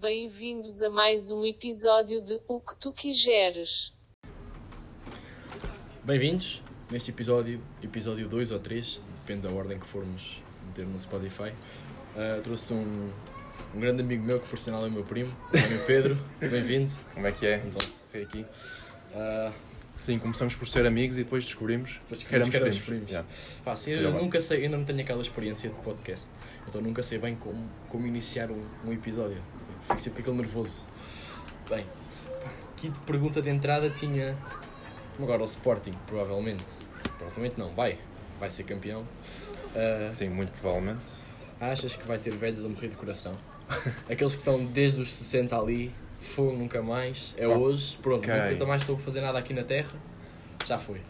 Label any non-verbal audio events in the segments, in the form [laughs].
Bem-vindos a mais um episódio de O que tu quiseres. Bem-vindos neste episódio, episódio 2 ou 3, depende da ordem que formos meter no Spotify. Uh, trouxe um, um grande amigo meu, que por sinal é o meu primo, o meu Pedro. Bem-vindo. Como é que é? Então, fiquei aqui. Uh, Sim, começamos por ser amigos e depois descobrimos depois que éramos primos. primos. Yeah. pá, sim, Olha eu lá. nunca sei, ainda não tenho aquela experiência de podcast, então nunca sei bem como, como iniciar um, um episódio. Fico sempre aquele nervoso. Bem, pá, aqui de pergunta de entrada tinha. Agora o Sporting, provavelmente. Provavelmente não, vai. Vai ser campeão. Uh, Sim, muito provavelmente. Achas que vai ter velhos a morrer de coração? [laughs] Aqueles que estão desde os 60 ali, fogo nunca mais, é hoje, pronto, nunca mais estou a fazer nada aqui na Terra, já foi.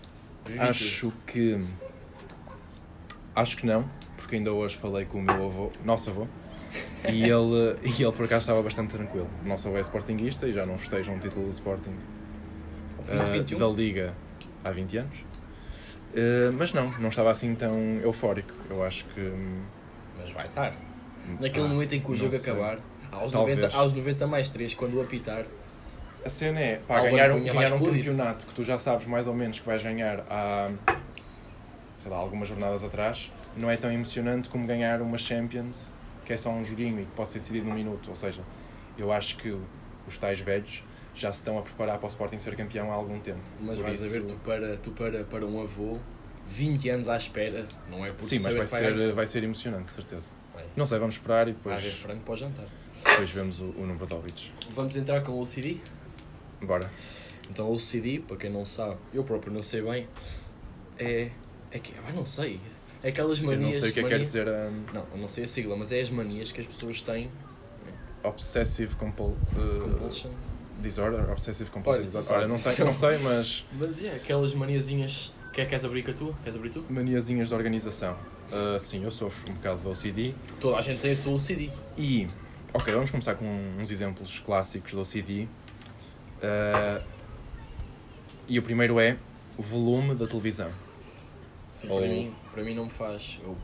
Vivi tudo. Acho que. Acho que não, porque ainda hoje falei com o meu avô, nosso avô, e [laughs] ele, e ele por acaso estava bastante tranquilo. O nosso avô é sportinguista e já não festeja um título do Sporting 21. da Liga há 20 anos. Eh, mas não, não estava assim tão eufórico. Eu acho que. hum, Mas vai estar. Naquele pá, momento em que o jogo sei. acabar, aos Talvez. 90, aos 90 mais 3, quando o apitar, A cena é, pá, Álvaro ganhar, um, Cunha vai ganhar um explodir. campeonato que tu já sabes mais ou menos que vais ganhar há, sei lá, algumas jornadas atrás, não é tão emocionante como ganhar uma Champions, que é só um joguinho e que pode ser decidido num minuto. Ou seja, eu acho que os tais velhos já se estão a preparar para o Sporting ser campeão há algum tempo. mas Por vais isso- a ver, tu para, tu para, para um avô, 20 anos à espera, não é por Sim, mas vai ser, vai ser emocionante, certeza. Vai. Não sei, vamos esperar e Vai haver depois, frango para o jantar. Depois vemos o, o número de óbitos. Vamos entrar com o OCD? Bora. Então o OCD, para quem não sabe, eu próprio não sei bem, é. É que. Ah, não sei. É aquelas eu manias. não sei o que é que quer mania- dizer um, Não, eu não sei a sigla, mas é as manias que as pessoas têm. Obsessive compul, uh, Compulsion. Disorder, Obsessive Compulsive Disorder. Olha, não sei, não sei, mas Mas é, aquelas maniazinhas. Quer, queres abrir com a tua? Queres abrir tu? maniazinhas de organização. Uh, sim, eu sofro um bocado de OCD. Toda a gente tem a sua OCD. E, ok, vamos começar com uns exemplos clássicos do OCD. Uh, e o primeiro é o volume da televisão. Sim, Ou- para, mim, para mim não me faz. Eu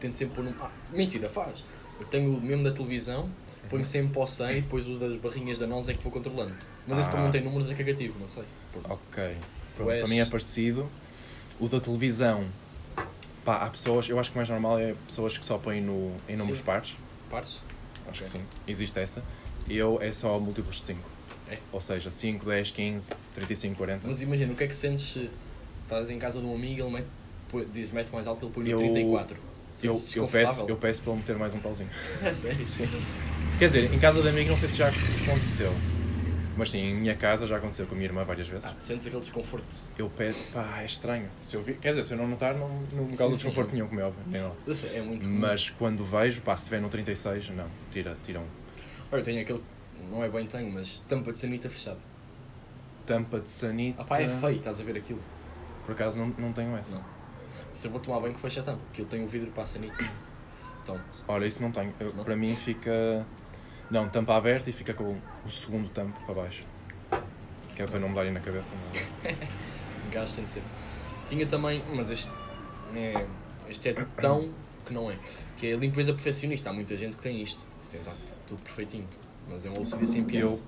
tento sempre pôr num. Ah, mentira, faz. Eu tenho o mesmo da televisão, ponho sempre para o 100 e depois o das barrinhas da nós é que vou controlando. Mas esse, como Ah. não tem números, é cagativo, não sei. Ok. Pronto, és- Para mim é parecido. O da televisão, pá, há pessoas, eu acho que o mais normal é pessoas que só põem no, em números Sim. pares. Pares? Acho Ok. que sim, existe essa. Eu é só múltiplos de 5. É? Ou seja, 5, 10, 15, 35, 40. Mas imagina, o que é que sentes se estás em casa de um amigo e ele mete, diz mete mais alto e ele põe no Eu- 34? eu, eu, peço, eu peço para ele meter mais um pauzinho. [laughs] É sério? Sim. Quer dizer, em casa de amigo não sei se já aconteceu. Mas sim, em minha casa já aconteceu com a minha irmã várias vezes. Ah, sentes aquele desconforto. Eu peço, pá, é estranho. Se eu vi, quer dizer, se eu não notar, não, não me Sim, causa sim. desconforto nenhum, como é óbvio. Nem. Eu sei, É muito comum. Mas quando vejo, pá, se estiver no 36, não, tira, tira um. Olha, eu tenho aquele. Não é bem tenho, mas tampa de sanita fechada. Tampa de sanita. Ah pá, é feio, estás a ver aquilo. Por acaso não, não tenho essa. Não. Se eu vou tomar banho, que fecha a tampa. Aquilo tem o vidro para a sanita. Então, Ora, isso não tenho. Eu- Não? Para mim fica. Não, tampa aberta e fica com o segundo tampo para baixo. Que é para não me darem na cabeça. Não. [laughs] gás tem de ser. Tinha também, mas este é, este é tão que não é. Que é a limpeza perfeccionista. Há muita gente que tem isto. Tem tá tudo perfeitinho. Mas é um OCD sem piada. Eu.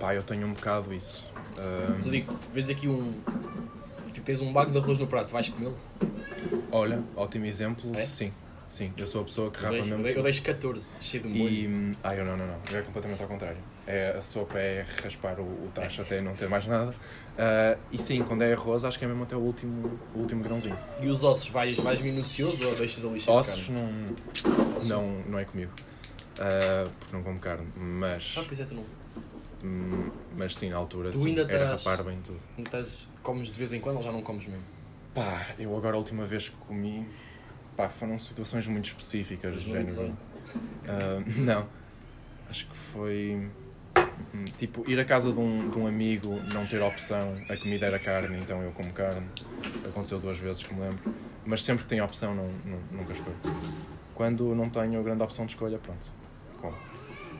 Pá, eu tenho um bocado isso. Mas eu digo, vês aqui um. Tipo, tens um bago de arroz no prato, vais comê-lo? olha, ótimo exemplo. É? Sim, sim. Eu sou a pessoa que rapa mesmo. eu deixo 14, cheio de molho. E. Ah, eu não, não, não. É completamente ao contrário. É, a sopa é raspar o, o tacho [laughs] até não ter mais nada. Ah, e sim, quando é arroz, acho que é mesmo até o último, o último grãozinho. E os ossos, vais, vais minucioso ou deixas ali cheio Ossos de não, não, não é comigo. Ah, porque não como carne. Mas. Ah, pois é, tu não. hum, mas sim, na altura Tu sim, ainda era rapar bem tudo. não estás, comes de vez em quando ou já não comes mesmo? Pá, eu agora a última vez que comi. Pá, foram situações muito específicas do género. 2018. Ah, [laughs] não. Acho que foi. hum, Tipo, ir à casa de um, de um amigo, não ter opção, a comida era carne, então eu como carne. Aconteceu duas vezes que me lembro. Mas sempre que tenho opção, não, não- nunca escolho. Quando não tenho grande opção de escolha, pronto. Como.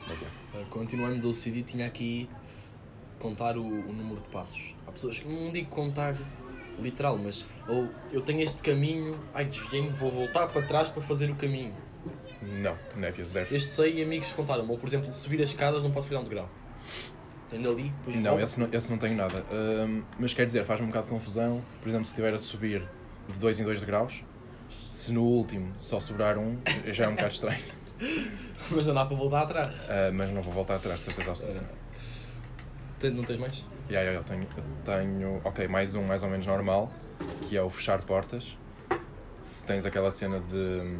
Mas é. Uh, Continuando do OCD, tinha aqui contar o, o número de passos. Há pessoas que não digo contar literal, mas ou eu tenho este caminho, ai desviei-me, vou voltar para trás para fazer o caminho. Não, népia, zero. Este sei e amigos contaram-me. Ou, por exemplo, subir as escadas não pode virar um degrau. Tem ali, depois Não, esse não, esse não tenho nada. Hum, mas quer dizer, faz-me um bocado de confusão. Por exemplo, se estiver a subir de 2 em 2 degraus, se no último só sobrar um, já é um bocado estranho. [laughs] Mas não dá para voltar atrás. Ah, mas não vou voltar atrás, certeza absoluta. Tem- Não tens mais? Yeah, yeah, eu, tenho, eu tenho, ok, mais um mais ou menos normal, que é o fechar portas. Se tens aquela cena de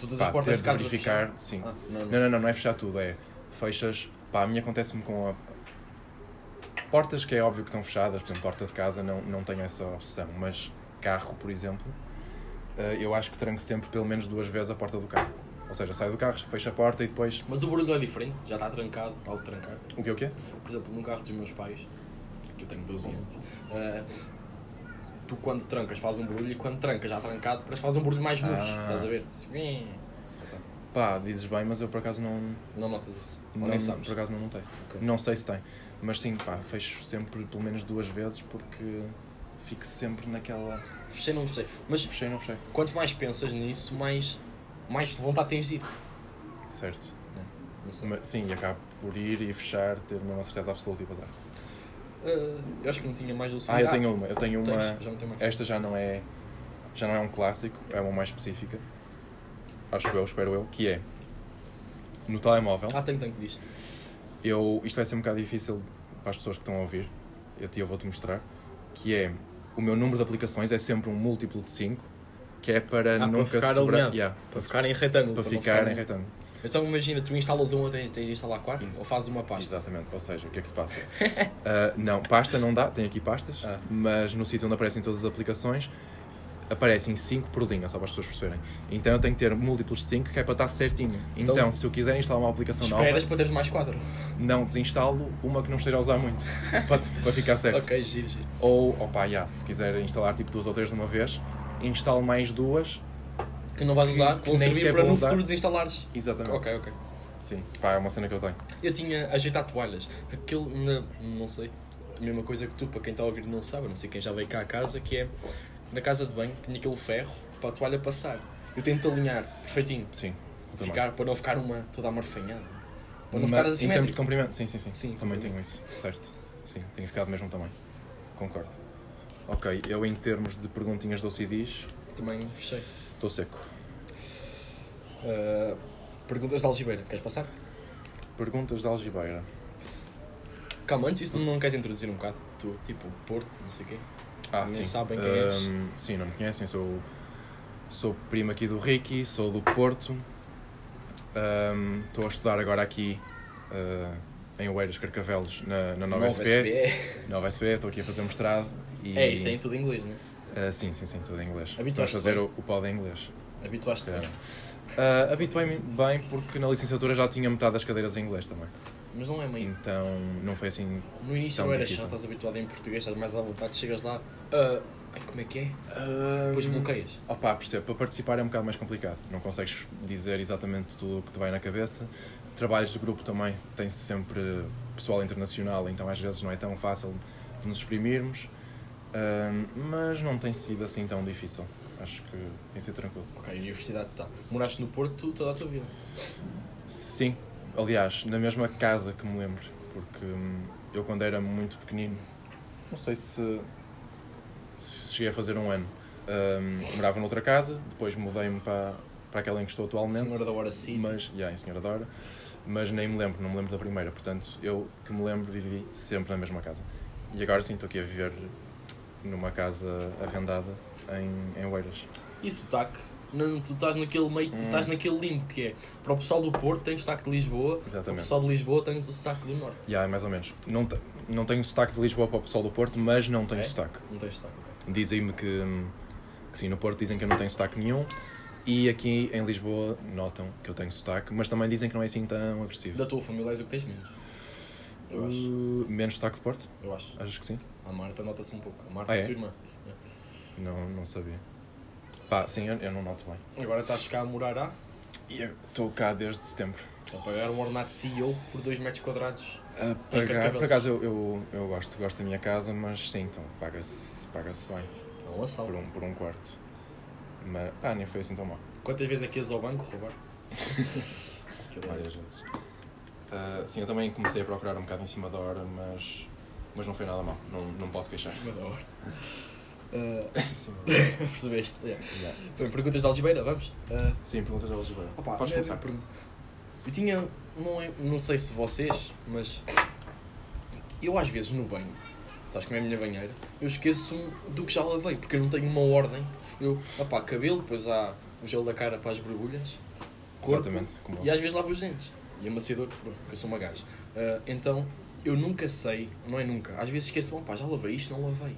Todas pá, as portas de de casa verificar, fechar? sim. Ah, não, não. Não, não, não, não é fechar tudo, é fechas. Pá, a mim acontece-me com a. Portas que é óbvio que estão fechadas, por exemplo, porta de casa não, não tenho essa opção, mas carro, por exemplo, eh, eu acho que tranco sempre pelo menos duas vezes a porta do carro. Ou seja, saio do carro, fecho a porta e depois. Mas o barulho é diferente, já está trancado, algo trancar. O que o quê? Por exemplo, num carro dos meus pais, que eu tenho 12 anos, ah, tu quando trancas faz um barulho e quando trancas já trancado parece que faz um barulho mais murcho, Ah. estás a ver? Assim, Pá, dizes bem, mas eu por acaso não. Não notas isso? Não nem sabes? por acaso não notei. Ok. Não sei se tem. Mas sim, pá, fecho sempre pelo menos duas vezes porque fico sempre naquela. Fechei, não fechei. Mas Fechei, não fechei. quanto mais pensas nisso, mais, mais vontade tens de ir. Certo. Sei. Mas, sim, e acabo por ir e fechar, ter uma certeza absoluta e passar. Ah, eu acho que não tinha mais do Ah, eu tenho uma. Eu tenho uma. Tens? Já. Esta já não é já não é um clássico, é uma mais específica. Acho eu, espero eu, que é no telemóvel. Ah, tenho, tenho que diz. Eu, isto vai ser um bocado difícil para as pessoas que estão a ouvir. Eu, eu vou-te mostrar. Que é o meu número de aplicações é sempre um múltuplo de 5, que é para Ah, para nunca ficar sobrar-. Yeah, Para ficar em retângulo. para para não ficar ficar em retângulo. Então imagina, tu instalas uma, tens, tens de instalar quatro? Isso. Ou fazes uma pasta? Exatamente, ou seja, o que é que se passa? Ah, [laughs] não, pasta não dá, tem aqui pastas, Ah. mas no sítio onde aparecem todas as aplicações aparecem 5 por linha, só para as pessoas perceberem. Então eu tenho que ter múltiplos de 5 que é para estar certinho. Então, Então, se eu quiser instalar uma aplicação Esperas nova, para teres mais quatro. não desinstalo uma que não esteja a usar muito, [laughs] para, para ficar certo. Ok, giro, giro. Ou, opa, yeah, se quiser instalar tipo duas ou três de uma vez, instalo mais duas. Que não vais usar, que vão nem servir para no usar. futuro desinstalares. Exatamente. Ok, ok. Sim, pá, é uma cena que eu tenho. Eu tinha ajeitar toalhas. Aquilo, na, não sei, a mesma coisa que tu, para quem está a ouvir não sabe, não sei quem já veio cá a casa, que é, na casa de banho, tinha aquele ferro para a toalha passar. Eu tento alinhar perfeitinho, Sim, ficar, para não ficar uma toda amarfanhada. Para não Mas, ficar em assim termos de comprimento, sim, sim, sim. Sim, também tenho isso, certo. Sim, tenho ficado do mesmo tamanho. Concordo. Ok, eu em termos de perguntinhas do CDs, Também fechei. estou seco. Uh, perguntas de Algibeira, queres passar? Perguntas de Algibeira. Calma, antes disso não queres introduzir um bocado? Tu, tipo, Porto, não sei o quê. Ah, Nem sim. sabem quem és. Sim, não me conhecem, sou, sou primo aqui do Ricky, sou do Porto. Estou a estudar agora aqui ah, em Oeiras Carcavelos, na, na Nova, Nova SP. SPE. Nova SP, estou aqui a fazer mestrado. E, É, isso é em tudo em inglês, não é? Ah, sim, sim, sim, tudo em inglês. Vamos Habituaste-te fazer bem? o, o pod em inglês. Habituaste-te bem. Uh, Habituei-me bem porque na licenciatura já tinha metade das cadeiras em inglês também. Mas não é meio. Então não foi assim. No início não era chato, estás habituado em português, estás mais à vontade, chegas lá. ah, ai, como é que é? Depois Uh, bloqueias. Opa, percebo, para participar é um bocado mais complicado. Não consegues dizer exatamente tudo o que te vai na cabeça. Trabalhos de grupo também tem sempre pessoal internacional, então às vezes não é tão fácil de nos exprimirmos. Mas não tem sido assim tão difícil. Acho que tem sido tranquilo. Ok, universidade está. Moraste no Porto toda a tua vida. Sim, aliás, na mesma casa que me lembro, porque hum, eu quando era muito pequenino, não sei se, se cheguei a fazer um ano, hum, morava noutra casa, depois mudei-me para, para aquela em que estou atualmente, Senhora da Hora City. mas, já, em Senhora Dora, mas nem me lembro, não me lembro da primeira, portanto, eu que me lembro vivi sempre na mesma casa. E agora sim, estou aqui a viver numa casa arrendada em, em Oeiras. E sotaque? Não, tu estás naquele meio, Hum. estás naquele limbo que é para o pessoal do Porto tens o sotaque de Lisboa, para o Exatamente. pessoal de Lisboa tens o sotaque do Norte. Já, mais ou menos. Não, te- não tenho sotaque de Lisboa para o pessoal do Porto, mas não tenho É? sotaque. Não tens sotaque, ok. Dizem-me que, que sim, no Porto dizem que eu não tenho sotaque nenhum e aqui em Lisboa notam que eu tenho sotaque, mas também dizem que não é assim tão agressivo. Da tua família és o que tens menos. Eu acho. Uh, menos sotaque de Porto? Eu acho. Achas que sim? A Marta nota-se um pouco. A Marta Ah, é é? a tua irmã. Não, não sabia. Pá, sim, eu, eu não noto bem. Agora estás cá a morar á, eu estou cá desde setembro. a pagar um ordenado de CEO por 2 metros quadrados. A Em pagar, por acaso eu, eu, eu gosto, gosto da minha casa, mas sim, então paga-se paga bem É um assalto. por um, por um quarto. Mas pá, nem foi assim tão mal. Quantas vezes é que ias ao banco roubar? [laughs] É- Várias vezes. Ah, sim, eu também comecei a procurar um bocado em cima da hora, mas, mas não foi nada mal. Não, não posso queixar. Cima da hora. [laughs] Uh, [laughs] percebeste? Yeah. yeah. Bem, perguntas de algibeira, vamos? Uh, Sim, perguntas da Oliveira. opa, Podes é- começar. per- Eu tinha, não, é- não sei se vocês, mas eu às vezes no banho, sabes como é a minha banheira, eu esqueço do que já lavei, porque eu não tenho uma ordem. Eu, opá, cabelo, depois há o gel da cara para as borbulhas, corpo, Exatamente. Como E às vezes lavo os dentes. E amaciador, pronto, porque eu sou uma gaja. Ah, então, eu nunca sei, não é nunca. Às vezes esqueço, bom pá, já lavei isto, não lavei.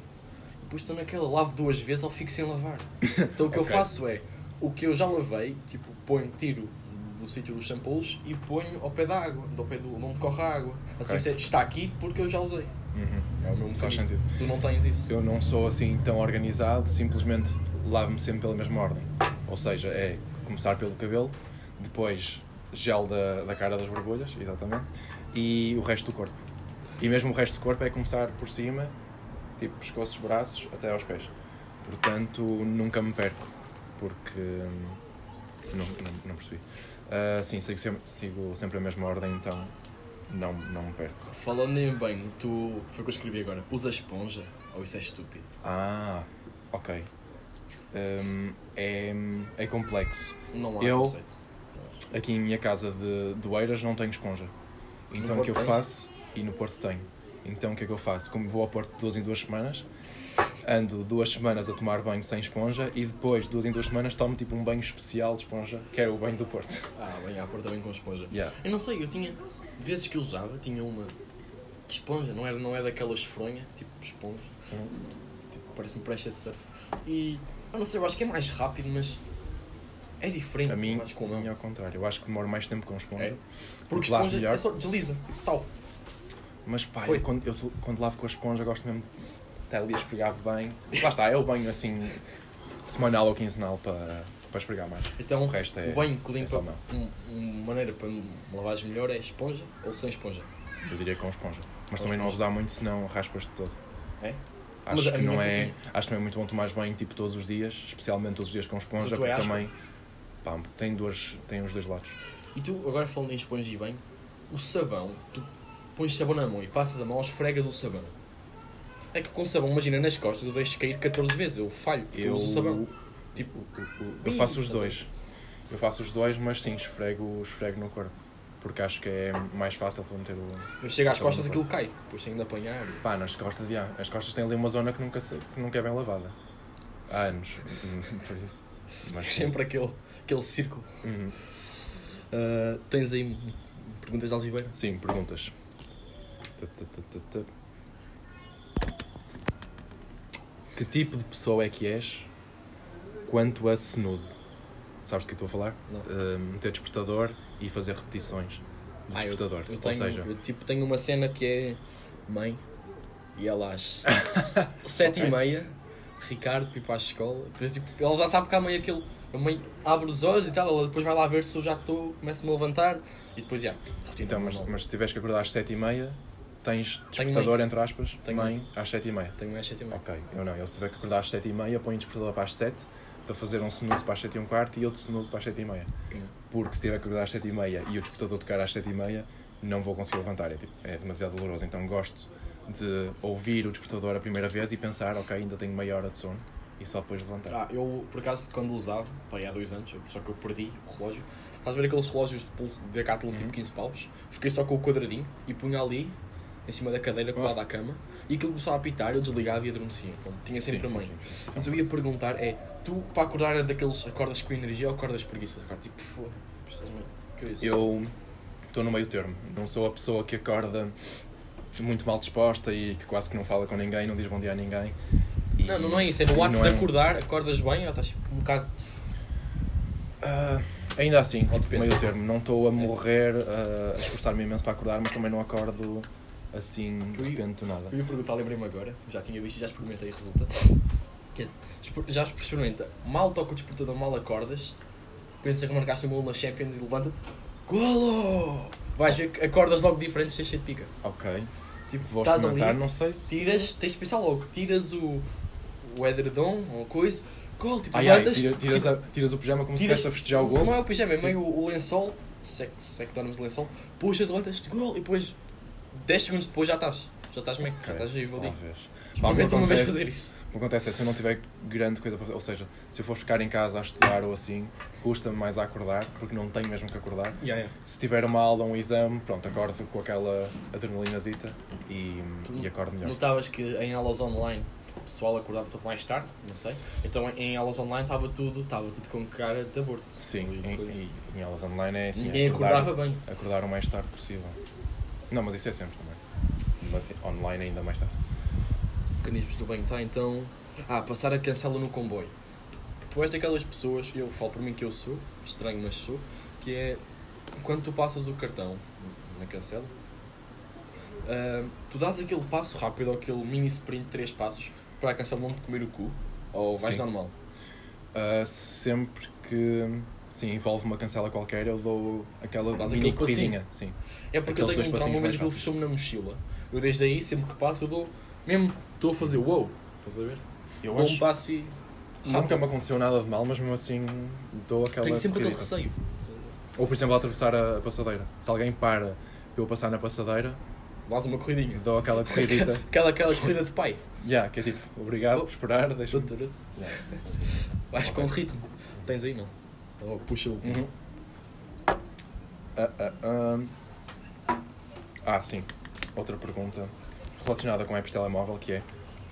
Depois estou naquela, lavo duas vezes ou fico sem lavar. Então o que eu [laughs] Ok. faço é, o que eu já lavei, tipo, ponho, tiro do sítio dos shampoos e ponho ao pé da água, ao pé do onde corre a água. Assim Ok. se- está aqui porque eu já usei. Uhum. É o meu Faz sentido. Tu não tens isso. Eu não sou assim tão organizado, simplesmente lavo-me sempre pela mesma ordem. Ou seja, é começar pelo cabelo, depois gel da, da cara das borbulhas, exatamente, e o resto do corpo. E mesmo o resto do corpo é começar por cima, tipo pescoços, braços, até aos pés. Portanto, nunca me perco, porque. hum, Não, não, não percebi. Ah, sim, sigo sempre, sigo sempre a mesma ordem, então não, não me perco. Falando em banho, tu, foi o que eu escrevi agora, usa esponja ou isso é estúpido? Ah, ok. Hum, é, é complexo. Não há Eu- conceito. Aqui em minha casa de, de Oeiras não tenho esponja. Então o que eu Porto faço, e no Porto tenho. Então o que é que eu faço? Como vou ao Porto de duas em duas semanas, ando duas semanas a tomar banho sem esponja e depois, duas em duas semanas, tomo tipo um banho especial de esponja, que é o banho do Porto. Ah, bem, à porta bem com esponja. Yeah. Eu não sei, eu tinha. Vezes que usava, tinha uma. esponja, não, era, não é daquelas fronha, tipo esponja. Uhum. Tipo, parece-me prancha de surf. E. Eu não sei, eu acho que é mais rápido, mas. É diferente. A mim, mais com a a mão. mim é ao contrário. Eu acho que demoro mais tempo com esponja. É? Porque lavo esponja melhor. é só desliza, tal. Mas pá, eu, quando, eu, quando lavo com a esponja gosto mesmo de estar ali a esfregar bem. Lá está, é o banho assim semanal ou quinzenal para, para esfregar mais. Então, O resto é- o banho que é limpa, um, uma maneira para me lavares melhor é esponja ou sem esponja. Eu diria com esponja. Mas Com também não esponja. abusar muito, senão raspas-te todo. É? Acho Mas que, não é, fofinha. acho que não é muito bom tomar banho tipo todos os dias, especialmente todos os dias com esponja, Mas é porque aspa? também pá, tem, duas, tem os dois lados. E tu, agora falando em esponja e banho, o sabão, tu pões sabão na mão e passas a mão, esfregas o sabão. É que com sabão, imagina, nas costas eu deixo cair 14 vezes, eu falho, eu uso o sabão. Tipo, eu faço os dois. Eu faço os dois, mas sim, esfrego, esfrego no corpo. Porque acho que é mais fácil para meter o. eu chego às costas aquilo cai, depois tenho de apanhar. e- Pá, nas costas, já. As costas têm ali uma zona que nunca, que nunca é bem lavada. Há anos. [laughs] Por isso. Mas. Sempre aquele, aquele círculo. Uhum. Ah, tens aí perguntas de Algibeira? Sim, perguntas. Que tipo de pessoa é que és quanto a snooze? Sabes do que eu estou a falar? Não. Uh, meter despertador e fazer repetições de Ah, eu- despertador. Eu Ou tenho, seja, eu, tipo, tenho uma cena que é mãe e ela às [laughs] sete e Ok. meia, Ricardo, para ir para a escola. Depois, tipo, ela já sabe que há mãe aquilo. A mãe abre os olhos e tal, ela depois vai lá ver se eu já estou, começo-me a levantar e depois já. rotina então, mas, mas se tiveres que acordar às 7h30, tens despertador, entre aspas, Tenho mãe, às 7h30. Tenho mais sete e meia. Ok, eu não. Eu se tiver que acordar às 7h30, ponho despertador para as 7 para fazer um snooze para as 7 e um quarto e outro snooze para as 7 e meia. Hum. Porque se tiver que acordar às 7 e meia e o despertador tocar às 7 e meia, não vou conseguir levantar. É, tipo, é demasiado doloroso. Então gosto de ouvir o despertador a primeira vez e pensar, ok, ainda tenho meia hora de sono e só depois levantar. Ah, eu, por acaso, quando usava, pá, aí há dois anos, só que eu perdi o relógio. Estás a ver aqueles relógios de pulso de Decathlon, tipo Uhum. 15 paus? Fiquei só com o quadradinho e punha ali, em cima da cadeira, colado à cama, e aquilo começava a apitar, eu desligava e adormecia. Então tinha sempre Sim, a mãe. sim, sim, sim. Mas eu ia perguntar é, tu para acordar é daqueles acordas com energia ou acordas preguiça? Acordas tipo, foda-se, que é isso? Eu estou no meio termo. Não sou a pessoa que acorda muito mal disposta e que quase que não fala com ninguém, não diz bom dia a ninguém. E- Não, não, é isso, é no ato de é- acordar, acordas bem ou estás tipo, um bocado... Ah, ainda assim, Ou depende. meio termo. Não estou a morrer, ah, a esforçar-me imenso para acordar, mas também não acordo assim de repente do nada. Eu ia perguntar, lembrei-me agora, já tinha visto e já experimentei e resulta. Que é, já experimenta, mal toca o despertador, mal acordas, pensa que marcaste um gol na Champions e levanta-te, golo! Vais ver que acordas logo diferente, cheio de pica. Ok. Tipo, Vou experimentar, ali, não sei se. tiras, tens de pensar logo, tiras o, o edredom ou coisa, gol, tipo, Ai, ai, levantas, tira- tiras, a- tiras o pijama como se tiras- estivesse a festejar o gol. Não é o pijama, é meio o, o lençol, se é se é que dormes de lençol, puxas, levantas-te gol e depois 10 segundos depois já estás. Já estás meio que já estás vivo ali. Talvez. Experimenta uma vez fazer isso. O que acontece é se eu não tiver grande coisa para fazer, ou seja, se eu for ficar em casa a estudar ou assim, custa-me mais a acordar, porque não tenho mesmo que acordar. Yeah, yeah. Se tiver uma aula ou um exame, pronto, acordo com aquela adrenalinazita e, Tu e acordo melhor. Notavas que em aulas online o pessoal acordava tudo mais tarde, não sei. Então em aulas online estava tudo, estava tudo com cara de aborto. Sim, em, em, em aulas online é assim, Ninguém acordar, acordava bem. acordar o mais tarde possível. Não, mas isso é sempre também. Mas online ainda mais tarde. Mecanismos do bem, tá? Então. Ah, passar a cancela no comboio. Tu és daquelas pessoas, eu falo por mim que eu sou, estranho, mas sou, que é quando tu passas o cartão na cancela, ah, tu dás aquele passo rápido, aquele mini sprint de 3 passos para a cancela não te comer o cu, ou vais Sim. normal. Ah, sempre que sim, envolve uma cancela qualquer, eu dou aquela Dás aquele passinho. corridinha. Sim. É porque Aqueles eu tenho um trauma, mas aquilo fechou-me na mochila. Eu desde aí, sempre que passo, eu dou, mesmo estou a fazer wow, estás a ver? Eu Dou um acho passo e. nunca me aconteceu nada de mal, mas mesmo assim dou aquela Tenho sempre aquele corridita. receio. Ou por exemplo, atravessar a, a passadeira. Se alguém para para eu passar na passadeira, Dás uma corridinha. dou aquela corridita. [laughs] Aquela, aquela corrida de pai. yeah, que é tipo, obrigado por esperar, deixa-me. Vais com ritmo. Tens aí, não? Então, puxa o último. Uhum. Ah, ah, ah. Ah, sim. Outra pergunta relacionada com apps de telemóvel que é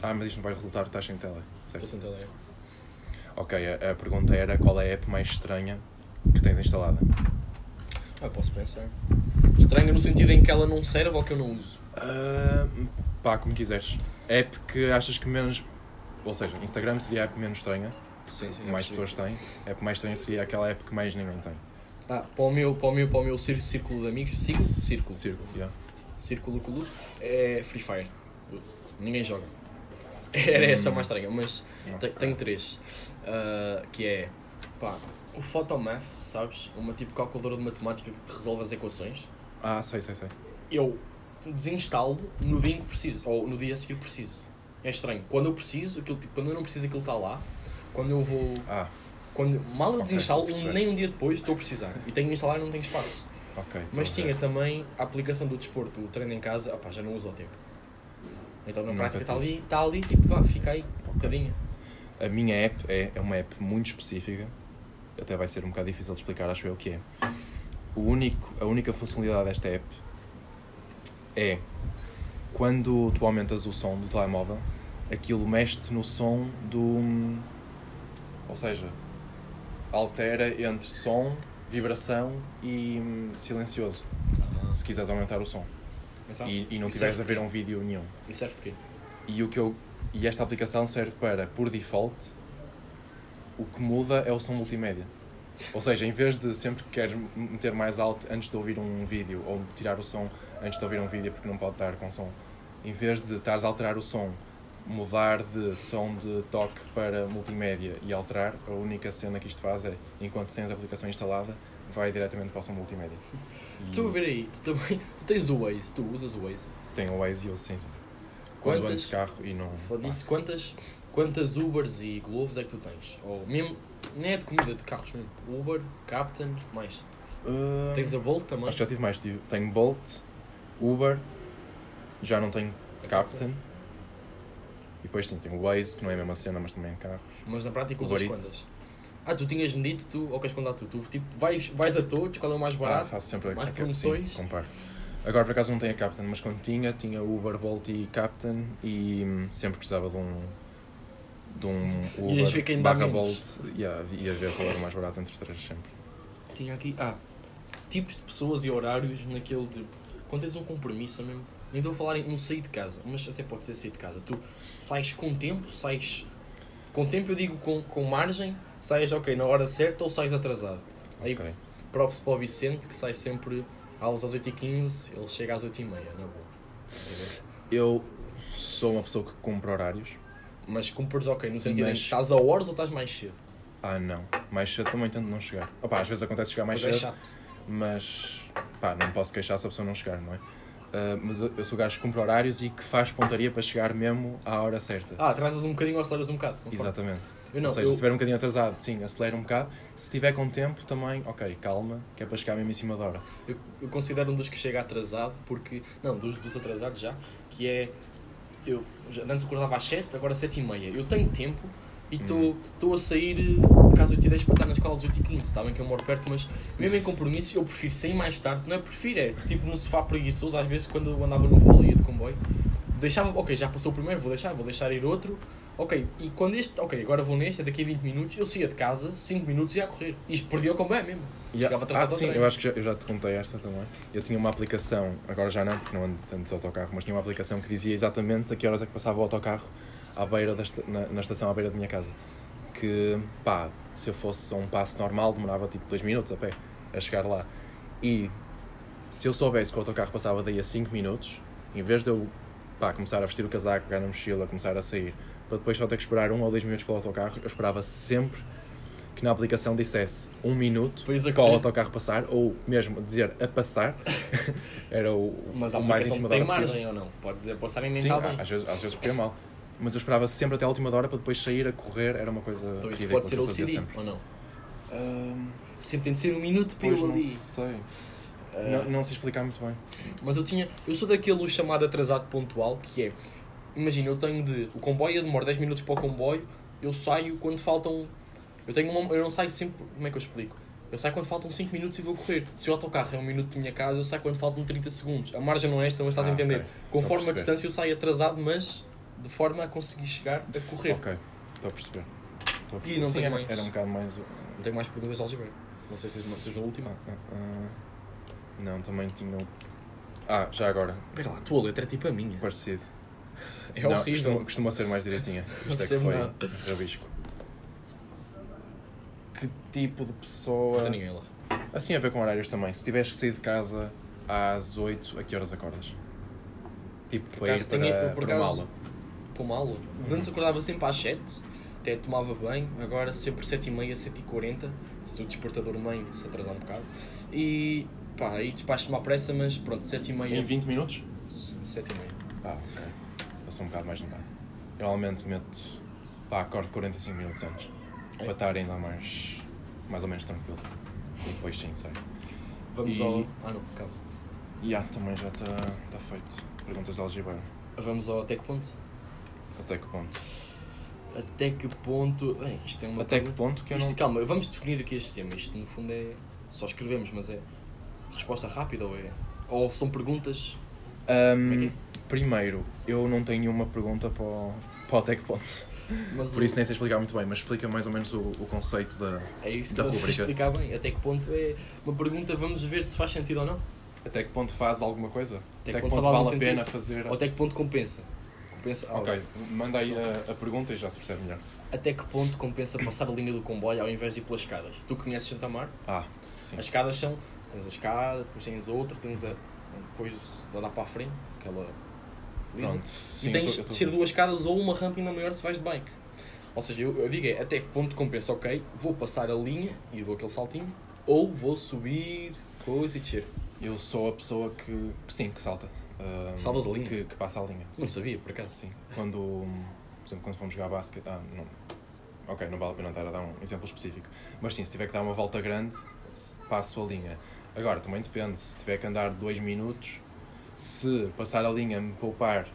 Ah, mas isto não vai resultar estás sem tele. Estou sem tele. Ok, a, a pergunta era qual é a app mais estranha que tens instalada? Ah, posso pensar. Estranho no sentido em que ela não serve ou que eu não uso. Ah, pá, como quiseres. App que achas que menos. Ou seja, Instagram seria a app menos estranha, Sim, sim. mais pessoas têm. A app mais estranha seria aquela app que mais ninguém tem. Ah, para o meu, para o meu, para o meu círculo, de amigos, círculo, círculo, Círculo, yeah. círculo, é Free Fire. Ninguém joga. [laughs] Era essa a mais estranha, mas te- Ok. tenho três. Ah, que é, pá, o Photomath, sabes? Uma tipo calculadora de matemática que te resolve as equações. Ah, sei, sei, sei. eu desinstalo no dia em que preciso, ou no dia a seguir preciso. É estranho. Quando eu preciso, aquilo, tipo, quando eu não preciso, aquilo está lá. Quando eu vou. Ah, Quando, mal eu Ok, desinstalo, nem um dia depois estou a precisar. E tenho que instalar e não tenho espaço. ok. Mas tinha também a aplicação do desporto, o treino em casa, opá, já não uso ao tempo. Então na prática está ali, está ali, tipo, vá, fica aí, um bocadinho. A minha app é, é uma app muito específica, até vai ser um bocado difícil de explicar, acho eu que é. O único, a única funcionalidade desta app é quando tu aumentas o som do telemóvel, aquilo mexe no som do. Ou seja, altera entre som, vibração e silencioso, se quiseres aumentar o som. Então, E, e não tiveres a ver um vídeo nenhum. E serve de quê? E, o que eu, e esta aplicação serve para, por default, o que muda é o som multimédia. Ou seja, em vez de sempre que queres meter mais alto antes de ouvir um vídeo, ou tirar o som antes de ouvir um vídeo porque não pode estar com som, em vez de estares a alterar o som, mudar de som de toque para multimédia e alterar, a única cena que isto faz é, enquanto tens a aplicação instalada, vai diretamente para o som multimédia. E a ver aí, tu também. Tu tens o Waze, tu usas o Waze. Tenho o Waze e eu sim. Quando ando de carro e não... Foda nisso, quantas, quantas Ubers e Globos é que tu tens? Ou mesmo, nem é de comida, de carros mesmo. Uber, Captain, mais. Ah, Tens a Bolt também? Acho que já tive mais. Tive- Tenho Bolt, Uber, já não tenho Captain. E depois sim, tenho Waze, que não é a mesma cena, mas também é carros. Mas na prática usas quantas? Ah, tu tinhas-me dito, tu, ou queres contar tu? Tu tipo, vais, vais a todos, qual é o mais Ah, barato? faço sempre a mais a- promoções? Sim, comparo. Agora por acaso não tenho a Captain, mas quando tinha, tinha Uber, Bolt e Captain e hum, sempre precisava de um. De um Uber barra. Bolt. Yeah, ia ver qual era o mais barato entre os três sempre. Tinha aqui, ah, tipos de pessoas e horários naquele de. Quando tens um compromisso mesmo. Nem estou a falar em um sair de casa, mas até pode ser sair de casa. Tu sais com tempo, sais. Com tempo eu digo com, com margem, sais ok na hora certa ou sais atrasado. Aí Ok. props para o Vicente que sai sempre aulas às 8h15, ele chega às 8h30, na boa. Estás a ver? Eu sou uma pessoa que cumpre horários. Mas cumpres ok, no sentido em Mas- que estás a horas ou estás mais cedo? Ah, não. Mais cedo também tento não chegar. Opa, às vezes acontece chegar mais Pois é cedo. chato. mas pá, não posso queixar se a pessoa não chegar, não é? Ah, mas eu, eu sou o gajo que cumpre horários e que faz pontaria para chegar mesmo à hora certa. Ah, atrasas um bocadinho ou aceleras um bocado. conforme. Exatamente. Eu não, Ou seja, eu- se estiver um bocadinho atrasado, sim, acelera um bocado. Se estiver com tempo, também, ok, calma, que é para chegar mesmo em cima da hora. Eu, eu considero um dos que chega atrasado, porque. Não, dos, dos atrasados já, que é. Eu já, antes acordava às 7, agora às 7 e meia. Eu tenho tempo e estou Hum. a sair de casa 8 e 10 para estar na escola às 8 e 15. Sabem que eu moro perto, mas mesmo em compromisso eu prefiro sair mais tarde. Não é prefiro, é tipo no sofá preguiçoso, às vezes quando eu andava no voo ia de comboio. Deixava, ok, já passou o primeiro, vou deixar, vou deixar ir outro. Ok, e quando este, ok, agora vou neste, é daqui a 20 minutos, eu saía de casa, 5 minutos e ia a correr. Isto perdia o comboio mesmo. Chegava atrasado ah, sim, eu acho que já, eu já te contei esta também. Eu tinha uma aplicação, agora já não, porque não ando tanto de autocarro, mas tinha uma aplicação que dizia exatamente a que horas é que passava o autocarro à beira da esta- na, na estação à beira da minha casa. Que, pá, se eu fosse um passo normal, demorava tipo 2 minutos a pé a chegar lá. E se eu soubesse que o autocarro passava daí a 5 minutos, em vez de eu pá, começar a vestir o casaco, pegar na mochila, começar a sair, para depois só ter que esperar um ou dois minutos pelo autocarro, eu esperava sempre que na aplicação dissesse um minuto Pois para o autocarro passar, ou mesmo dizer a passar, [laughs] era o, Mas a o mais em cima da tem hora possível. margem ou não? Pode dizer passarem nem Sim, está bem. às vezes, às vezes corria mal. Mas eu esperava sempre até a última hora para depois sair a correr, era uma coisa Então isso pode ser que eu fazia OCD sempre. ou não? Ahm, Sempre tem de ser um minuto pois pelo não ali. sei. Ah, Não, não sei explicar muito bem. Mas eu tinha. Eu sou daquele chamado atrasado pontual que é. Imagina, eu tenho de. O comboio demora 10 minutos para o comboio, eu saio quando faltam. Eu tenho uma. Eu não saio sempre. Como é que eu explico? Eu saio quando faltam 5 minutos e vou correr. Se o autocarro é um minuto da minha casa, eu saio quando faltam 30 segundos. A margem não é esta, mas estás a Ah, entender. ok. Conforme a distância, eu saio atrasado, mas de forma a conseguir chegar a correr. Ok, estou a perceber. Estou a E perceber. não Sim, tenho era, mais. era um bocado mais. Não tenho mais perguntas, Algibeira. Não sei se és a última. Ah, ah, ah. Não, também tinha. Ah, já agora, Espera lá, a tua letra é tipo a minha. parecido. É Não, horrível. Costuma, costuma ser mais direitinha. Não Isto é que foi nada. rabisco. Que tipo de pessoa. Não ninguém lá. Assim a ver com horários também. Se tiveres que sair de casa às 8, a que horas acordas? Tipo, Por para ir para, tenho- eu por para uma acaso- aula. Para uma aula. Antes acordava sempre às 7, até tomava bem, agora sempre 7h30, 7h40, se o despertador nem se atrasar um bocado. E pá, aí despacho-me à pressa, mas pronto, 7h30. Em 20 minutos? 7h30. Ah, ok. Eu sou um bocado mais demorado. Eu normalmente meto. Pá, acordo 45 minutos antes. É? Para estar ainda mais. mais ou menos tranquilo. E depois sim, sai. Vamos E- ao. Ah não, calma. E ah, também já está tá feito. Perguntas de algebra. Vamos ao até que ponto? Até que ponto? Até que ponto. Bem, isto é uma Até que pergunta- ponto que eu Isto, não. calma, vamos definir aqui este tema. Isto no fundo é. Só escrevemos, mas é. Resposta rápida ou é. Ou são perguntas. Ahm, Como é que primeiro, eu não tenho nenhuma pergunta para o, para o Por isso nem sei explicar muito bem, mas explica mais ou menos o, o conceito da. É isso que da explicar bem. Até que ponto é uma pergunta, vamos ver se faz sentido ou não. Até que ponto faz alguma coisa? Até que ponto ponto vale a pena sentido? fazer. Ou até que ponto compensa? compensa Ok, manda aí a, a pergunta e já se percebe melhor. Até que ponto compensa passar a linha do comboio ao invés de ir pelas escadas? Tu conheces Santa Mar? Ah, sim. As escadas são. Tens a escada, depois tens outra, tens a. Depois de lá para a frente, aquela. Pronto. Sim, e tens de descer duas escadas ou uma rampa ainda maior se vais de bike. Ou seja, eu, eu digo é até que ponto compensa, ok, vou passar a linha e dou aquele saltinho, ou vou subir, coisa e descer. Eu sou a pessoa que. que sim, que salta. Ahm, Salvas a linha? Que, que passa a linha. Não sabia, por acaso. Sim. Quando, por exemplo, quando fomos jogar basquete, ah, não, ok, não vale a pena estar a dar um exemplo específico, mas sim, se tiver que dar uma volta grande, passo a linha. Agora, também depende, se tiver que andar 2 minutos, se passar a linha me poupar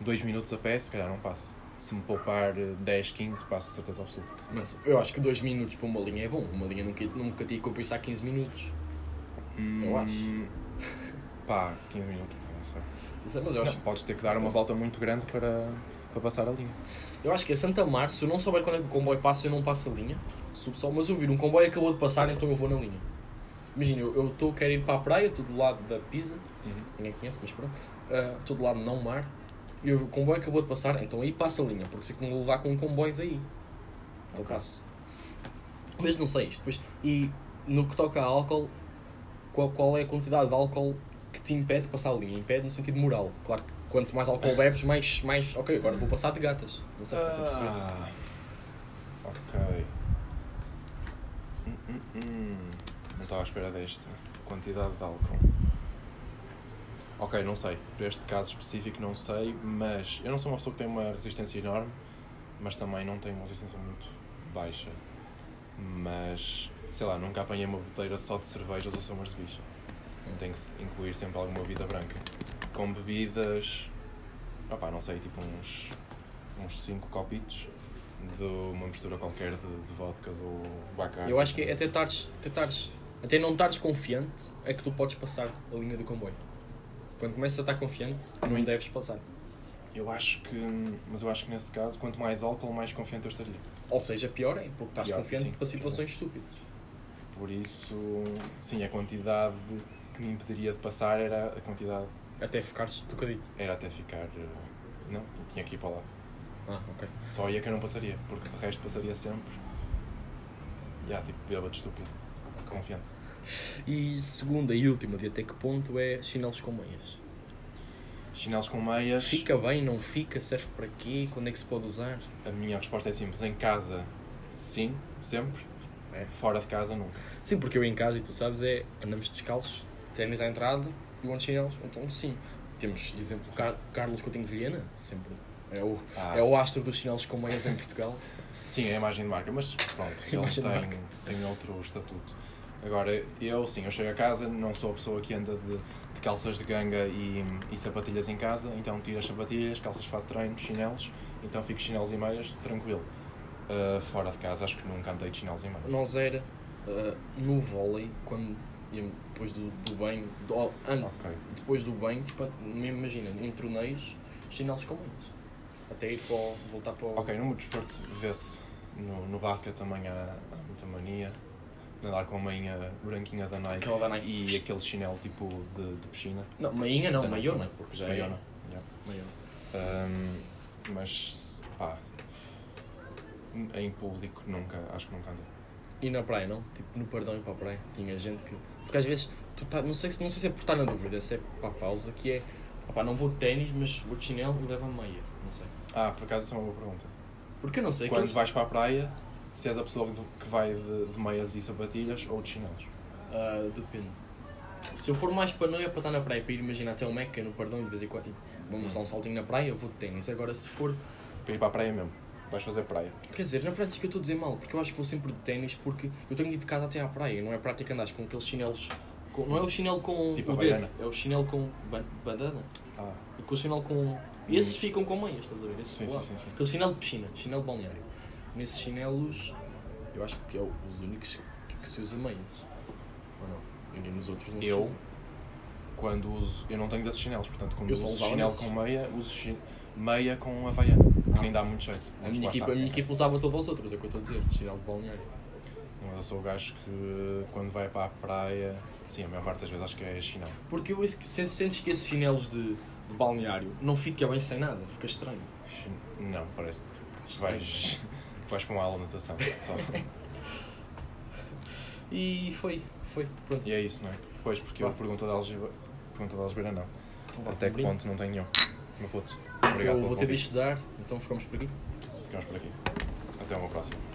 2 minutos a pé, se calhar não passo. Se me poupar eh, 10, 15, passo de certeza absoluta. Mas eu acho que 2 minutos para uma linha é bom. Uma linha nunca, nunca tinha que compensar 15 minutos. Eu acho. Hum, [laughs] Pá, 15 minutos, não sei. Isso é- Mas eu acho, Não, podes ter que dar uma volta muito grande para, para passar a linha. eu acho que a Santa Mar, se eu não souber quando é que o comboio passa, eu não passo a linha. Subo só, mas eu vi um comboio acabou de passar, então eu vou na linha. Imagina, eu eu estou, quero ir para a praia, estou do lado da Pisa, ninguém conhece, mas pronto. Ah, Estou do lado não mar. E o comboio acabou de passar, então aí passa a linha, porque sei que não vou levar com um comboio daí. Então passo. Mas não sei isto. Depois, e no que toca a álcool, qual, qual é a quantidade de álcool que te impede de passar a linha? Impede no sentido moral. Claro que quanto mais álcool bebes, mais, mais. Ok, agora vou passar de gatas. Não sei, perceber? Ah, ok. Hum, hum, hum. Não estava à espera desta. Quantidade de álcool. Ok, não sei. Para este caso específico não sei, mas eu não sou uma pessoa que tem uma resistência enorme, mas também não tenho uma resistência muito baixa. Mas, sei lá, nunca apanhei uma boteira só de cervejas ou somas de bicha. Tem que incluir sempre alguma bebida branca. Com bebidas, opá, não sei, tipo uns, uns 5 copitos de uma mistura qualquer de, de vodkas ou bacardi. Eu acho que é até estares, até não estares confiante, é que tu podes passar a linha do comboio. Quando começas a estar confiante, não Hum. deves passar. Eu acho que. Mas eu acho que nesse caso, quanto mais álcool, mais confiante eu estaria. Ou seja, pior é, porque estás Pior, confiante sim. para situações estúpidas. Por isso, sim, a quantidade que me impediria de passar era a quantidade. Até ficares tocadito. Era até ficar. eh, Não, tinha que ir para lá. Ah, ok. Só aí é que eu não passaria, porque de resto passaria sempre. Já, tipo, bêbado estúpido. Confiante. E segunda e última, de até que ponto é chinelos com meias? Chinelos com meias. Fica bem, não fica? Serve para quê? Quando é que se pode usar? A minha resposta é simples. Em casa, sim, sempre. É. Fora de casa, nunca. Sim, porque eu em casa, e tu sabes, é andamos descalços, ténis à entrada e onde chinelos. Então, sim. Temos, exemplo, Car Carlos Coutinho de Vilhena, sempre. É o, Ah, é o astro dos chinelos com meias em Portugal. Sim, é a imagem de marca, mas pronto, [laughs] ele Imagem de tem, tem outro estatuto. Agora, eu sim, eu chego a casa, não sou a pessoa que anda de, de calças de ganga e, e sapatilhas em casa, então tiro as sapatilhas, calças de fato de treino, chinelos, então fico chinelos e meias, tranquilo. Uh, fora de casa, acho que nunca andei de chinelos e meias. Nós era ah, no vôlei, quando depois do, do banho, do, an- Ok. depois do banho, tipo, imagina, em torneios, chinelos com meias. Até ir para o, voltar para o. Ok, no meu desporto vê-se, no, no basquete também há, há muita mania de andar com a meinha branquinha da Nike Aquela da Nike. e aquele chinelo tipo de, de piscina. Não, meinha não, Da Nike maiona, também. porque já Maiona, é. yeah. Maiona. Mas, pá, em público nunca, acho que nunca andei. E na praia, não? Tipo, no perdão e para a praia. Tinha gente que. Porque às vezes, tu tá, não, sei, se- não sei se é por estar na dúvida, se é para a pausa, que é. Opá, não vou de ténis, mas vou de chinelo e levo a meia. Não sei. Ah, por acaso, isso é uma boa pergunta. Porque eu não sei. Quando aqueles- vais para a praia, se és a pessoa que vai de, de meias e sapatilhas ou de chinelos? Ah, depende. Se eu for mais para não é para estar na praia, para ir imaginar até o Meca no perdão e de vez em quando. Vamos dar um saltinho na praia, eu vou de ténis. Agora, se for. Para ir para a praia mesmo. Vais fazer praia. Quer dizer, na prática eu estou a dizer mal, porque eu acho que vou sempre de ténis, porque eu tenho ido de casa até à praia. Não é prática andares com aqueles chinelos. com- não é o chinelo com Tipo o a dedo, é o chinelo com ba- badana. Ah, E com o chinelo com. Esses ficam com meias, estás a ver? Esses sim, sim, sim, sim. Aquele chinelo de piscina, chinelo de balneário. Nesses chinelos, eu acho que é os únicos que, que se usa meias. Ou não? E nos outros não se Eu, quando uso, eu não tenho desses chinelos, portanto, quando Eu uso chinelo nesses. com meia, uso meia com havaiana, que Ah. nem dá muito jeito. A minha, equipa, a minha é equipa usava todos os outros, é o que eu estou a dizer, chinelo de balneário. Mas eu sou o gajo que quando vai para a praia, sim, a maior parte das vezes acho que é chinelo. Porque eu sentes que esses chinelos de, de balneário não fica bem sem nada, fica estranho. Não, parece que Estranho. vais, vais para uma aula de natação. E foi, foi, pronto. E é isso, não é? Pois, porque Vá. eu pergunta de algebra, pergunta de algebra não. Então vá, Até que ponto não tenho nenhum. Meu puto. Eu Obrigado vou pelo ter de estudar, então ficamos por aqui. Ficamos por aqui. Até uma próxima.